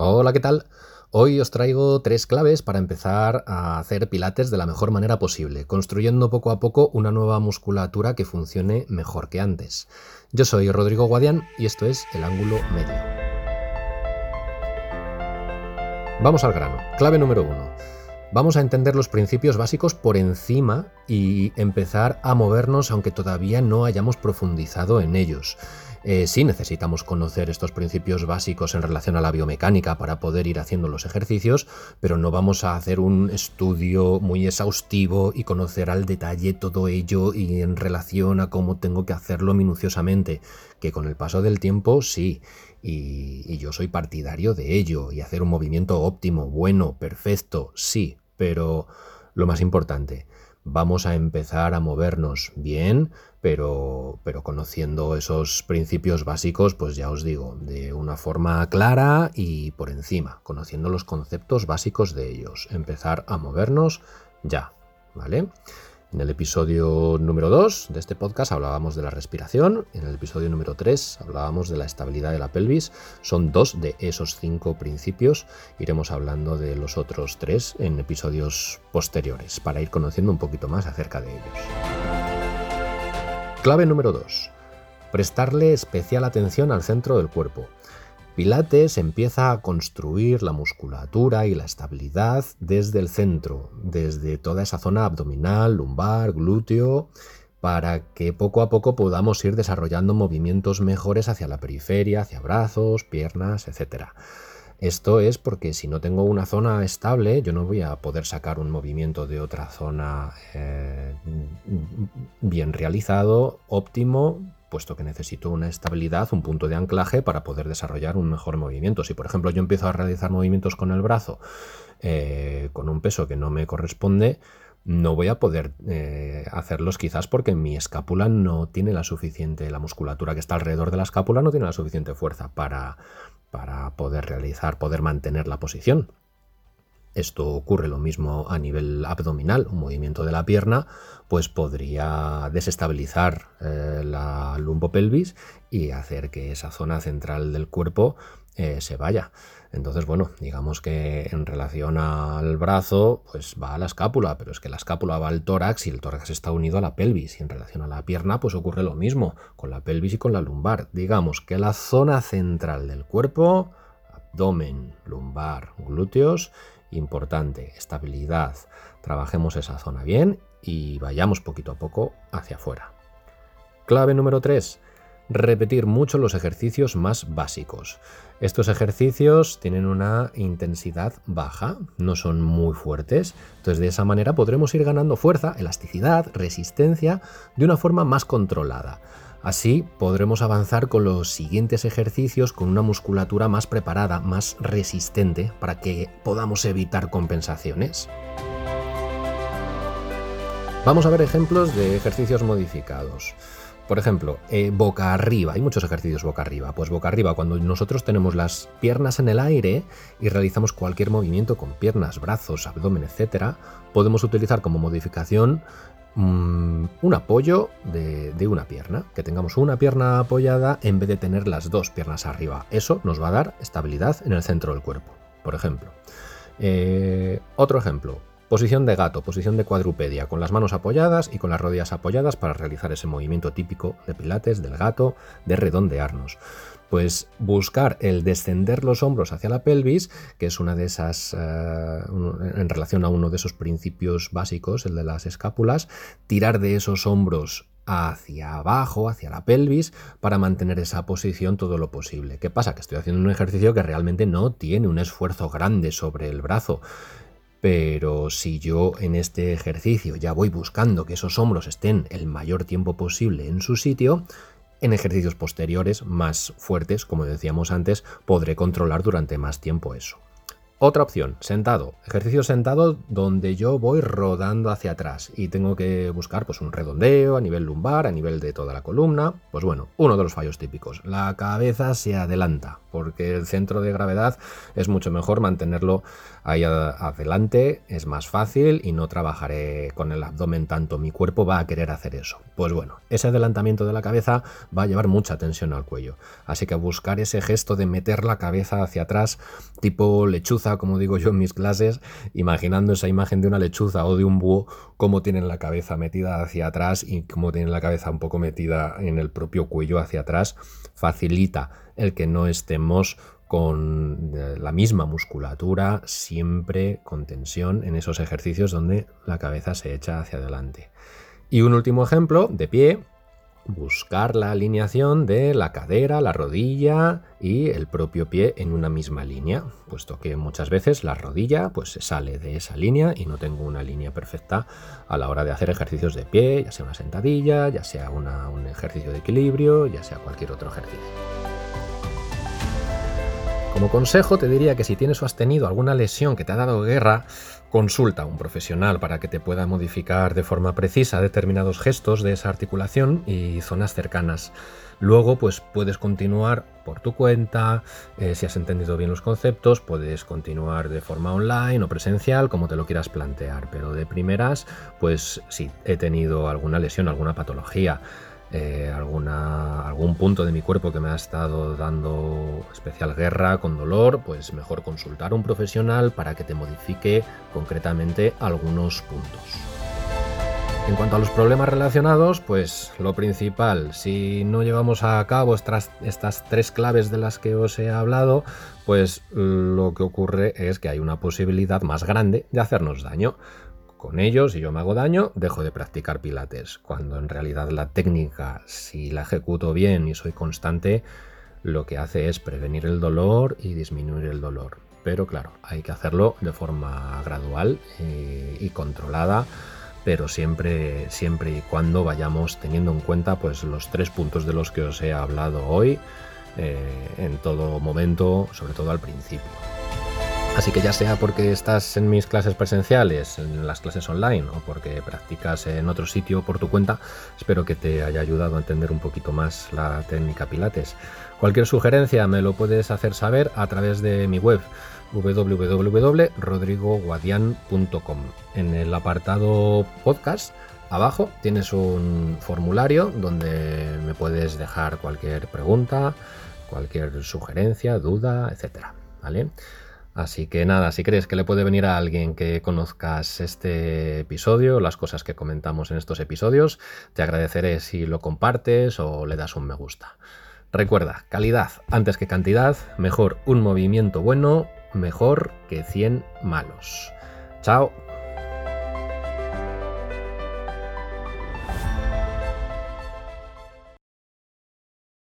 Hola, ¿qué tal? Hoy os traigo tres claves para empezar a hacer pilates de la mejor manera posible, construyendo poco a poco una nueva musculatura que funcione mejor que antes. Yo soy Rodrigo Guadián y esto es El Ángulo Medio. Vamos al grano. Clave número uno. Vamos a entender los principios básicos por encima y empezar a movernos aunque todavía no hayamos profundizado en ellos. Eh, sí necesitamos conocer estos principios básicos en relación a la biomecánica para poder ir haciendo los ejercicios, pero no vamos a hacer un estudio muy exhaustivo y conocer al detalle todo ello y en relación a cómo tengo que hacerlo minuciosamente, que con el paso del tiempo sí, y, yo soy partidario de ello, y hacer un movimiento óptimo, bueno, perfecto, sí, pero lo más importante, vamos a empezar a movernos bien, pero, pero conociendo esos principios básicos, pues ya os digo, de una forma clara y por encima, conociendo los conceptos básicos de ellos. Empezar a movernos ya, ¿vale? En el episodio número 2 de este podcast hablábamos de la respiración, en el episodio número 3 hablábamos de la estabilidad de la pelvis. Son dos de esos cinco principios. Iremos hablando de los otros tres en episodios posteriores para ir conociendo un poquito más acerca de ellos. Clave número 2. Prestarle especial atención al centro del cuerpo. Pilates empieza a construir la musculatura y la estabilidad desde el centro, desde toda esa zona abdominal, lumbar, glúteo, para que poco a poco podamos ir desarrollando movimientos mejores hacia la periferia, hacia brazos, piernas, etc. Esto es porque si no tengo una zona estable, yo no voy a poder sacar un movimiento de otra zona eh, bien realizado, óptimo, puesto que necesito una estabilidad, un punto de anclaje para poder desarrollar un mejor movimiento. Si por ejemplo yo empiezo a realizar movimientos con el brazo eh, con un peso que no me corresponde, no voy a poder eh, hacerlos quizás porque mi escápula no tiene la suficiente, la musculatura que está alrededor de la escápula no tiene la suficiente fuerza para, para poder realizar, poder mantener la posición. Esto ocurre lo mismo a nivel abdominal, un movimiento de la pierna, pues podría desestabilizar eh, la lumbopelvis y hacer que esa zona central del cuerpo eh, se vaya. Entonces, bueno, digamos que en relación al brazo, pues va a la escápula, pero es que la escápula va al tórax y el tórax está unido a la pelvis. Y en relación a la pierna, pues ocurre lo mismo con la pelvis y con la lumbar. Digamos que la zona central del cuerpo, abdomen, lumbar, glúteos, Importante, estabilidad. Trabajemos esa zona bien y vayamos poquito a poco hacia afuera. Clave número 3. Repetir mucho los ejercicios más básicos. Estos ejercicios tienen una intensidad baja, no son muy fuertes, entonces de esa manera podremos ir ganando fuerza, elasticidad, resistencia de una forma más controlada. Así podremos avanzar con los siguientes ejercicios con una musculatura más preparada, más resistente, para que podamos evitar compensaciones. Vamos a ver ejemplos de ejercicios modificados. Por ejemplo, eh, boca arriba. Hay muchos ejercicios boca arriba. Pues boca arriba, cuando nosotros tenemos las piernas en el aire y realizamos cualquier movimiento con piernas, brazos, abdomen, etc., podemos utilizar como modificación Mm, un apoyo de, una pierna, que tengamos una pierna apoyada en vez de tener las dos piernas arriba. Eso nos va a dar estabilidad en el centro del cuerpo, por ejemplo. Eh, otro ejemplo, posición de gato, posición de cuadrupedia, con las manos apoyadas y con las rodillas apoyadas para realizar ese movimiento típico de pilates, del gato, de redondearnos pues buscar el descender los hombros hacia la pelvis, que es una de esas, eh, en relación a uno de esos principios básicos, el de las escápulas, tirar de esos hombros hacia abajo, hacia la pelvis, para mantener esa posición todo lo posible. ¿Qué pasa? Que estoy haciendo un ejercicio que realmente no tiene un esfuerzo grande sobre el brazo. Pero si yo en este ejercicio ya voy buscando que esos hombros estén el mayor tiempo posible en su sitio, en ejercicios posteriores más fuertes, como decíamos antes, podré controlar durante más tiempo eso. Otra opción, sentado. Ejercicio sentado donde yo voy rodando hacia atrás y tengo que buscar pues, un redondeo a nivel lumbar, a nivel de toda la columna. Pues bueno, uno de los fallos típicos. La cabeza se adelanta. Porque el centro de gravedad es mucho mejor mantenerlo ahí adelante, es más fácil y no trabajaré con el abdomen tanto, mi cuerpo va a querer hacer eso. Pues bueno, ese adelantamiento de la cabeza va a llevar mucha tensión al cuello, así que buscar ese gesto de meter la cabeza hacia atrás, tipo lechuza, como digo yo en mis clases, imaginando esa imagen de una lechuza o de un búho, cómo tienen la cabeza metida hacia atrás y cómo tienen la cabeza un poco metida en el propio cuello hacia atrás, facilita el que no estemos con eh, la misma musculatura, siempre con tensión en esos ejercicios donde la cabeza se echa hacia adelante. Y un último ejemplo, de pie, buscar la alineación de la cadera, la rodilla y el propio pie en una misma línea, puesto que muchas veces la rodilla pues se sale de esa línea y no tengo una línea perfecta a la hora de hacer ejercicios de pie, ya sea una sentadilla, ya sea un ejercicio de equilibrio, ya sea cualquier otro ejercicio. Como consejo te diría que si tienes o has tenido alguna lesión que te ha dado guerra, consulta a un profesional para que te pueda modificar de forma precisa determinados gestos de esa articulación y zonas cercanas. Luego, pues puedes continuar por tu cuenta, eh, si has entendido bien los conceptos, puedes continuar de forma online o presencial, como te lo quieras plantear. Pero de primeras, pues si he tenido alguna lesión, alguna patología, eh, alguna, algún punto de mi cuerpo que me ha estado dando especial guerra con dolor, pues mejor consultar a un profesional para que te modifique concretamente algunos puntos. En cuanto a los problemas relacionados, pues lo principal, si no llevamos a cabo estas, estas tres claves de las que os he hablado, pues lo que ocurre es que hay una posibilidad más grande de hacernos daño con ellos y yo me hago daño, dejo de practicar pilates. Cuando en realidad la técnica, si la ejecuto bien y soy constante, lo que hace es prevenir el dolor y disminuir el dolor. Pero claro, hay que hacerlo de forma gradual eh, y controlada, pero siempre, siempre y cuando vayamos teniendo en cuenta pues, los tres puntos de los que os he hablado hoy eh, en todo momento, sobre todo al principio. Así que ya sea porque estás en mis clases presenciales, en las clases online o porque practicas en otro sitio por tu cuenta, espero que te haya ayudado a entender un poquito más la técnica Pilates. Cualquier sugerencia me lo puedes hacer saber a través de mi web www.rodrigoguadian.com. En el apartado podcast abajo tienes un formulario donde me puedes dejar cualquier pregunta, cualquier sugerencia, duda, etcétera, ¿vale? Así que nada, si crees que le puede venir a alguien que conozcas este episodio, las cosas que comentamos en estos episodios, te agradeceré si lo compartes o le das un me gusta. Recuerda, calidad antes que cantidad, mejor un movimiento bueno, mejor que 100 malos. Chao.